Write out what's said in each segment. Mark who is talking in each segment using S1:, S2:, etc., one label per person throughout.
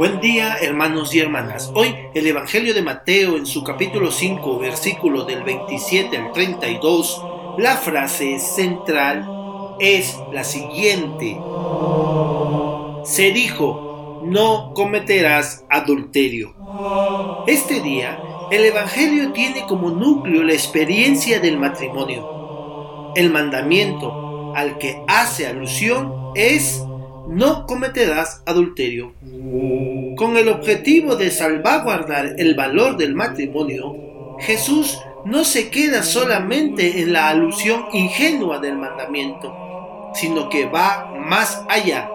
S1: Buen día hermanos y hermanas. Hoy el Evangelio de Mateo en su capítulo 5 versículo del 27 al 32, la frase central es la siguiente. Se dijo, no cometerás adulterio. Este día, el Evangelio tiene como núcleo la experiencia del matrimonio. El mandamiento al que hace alusión es no cometerás adulterio. Con el objetivo de salvaguardar el valor del matrimonio, Jesús no se queda solamente en la alusión ingenua del mandamiento, sino que va más allá,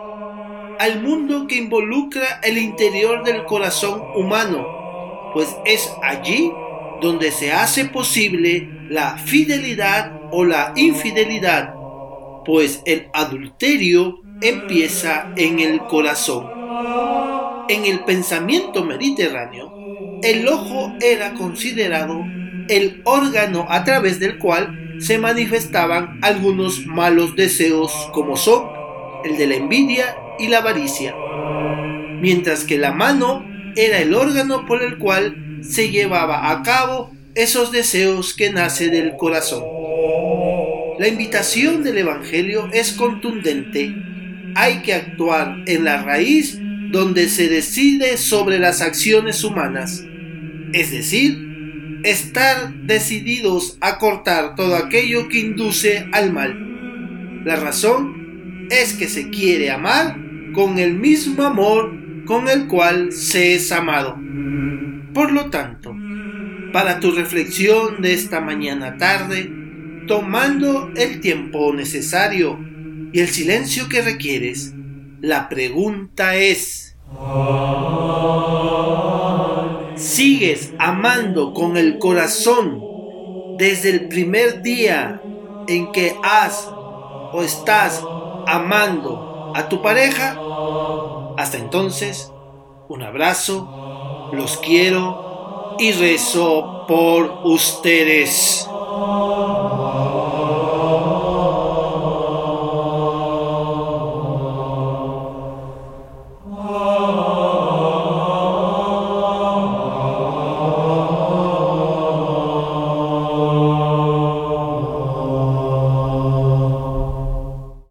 S1: al mundo que involucra el interior del corazón humano, pues es allí donde se hace posible la fidelidad o la infidelidad, pues el adulterio empieza en el corazón. En el pensamiento mediterráneo, el ojo era considerado el órgano a través del cual se manifestaban algunos malos deseos como son el de la envidia y la avaricia, mientras que la mano era el órgano por el cual se llevaba a cabo esos deseos que nace del corazón. La invitación del Evangelio es contundente hay que actuar en la raíz donde se decide sobre las acciones humanas, es decir, estar decididos a cortar todo aquello que induce al mal. La razón es que se quiere amar con el mismo amor con el cual se es amado. Por lo tanto, para tu reflexión de esta mañana tarde, tomando el tiempo necesario y el silencio que requieres. La pregunta es, ¿sigues amando con el corazón desde el primer día en que has o estás amando a tu pareja? Hasta entonces, un abrazo, los quiero y rezo por ustedes.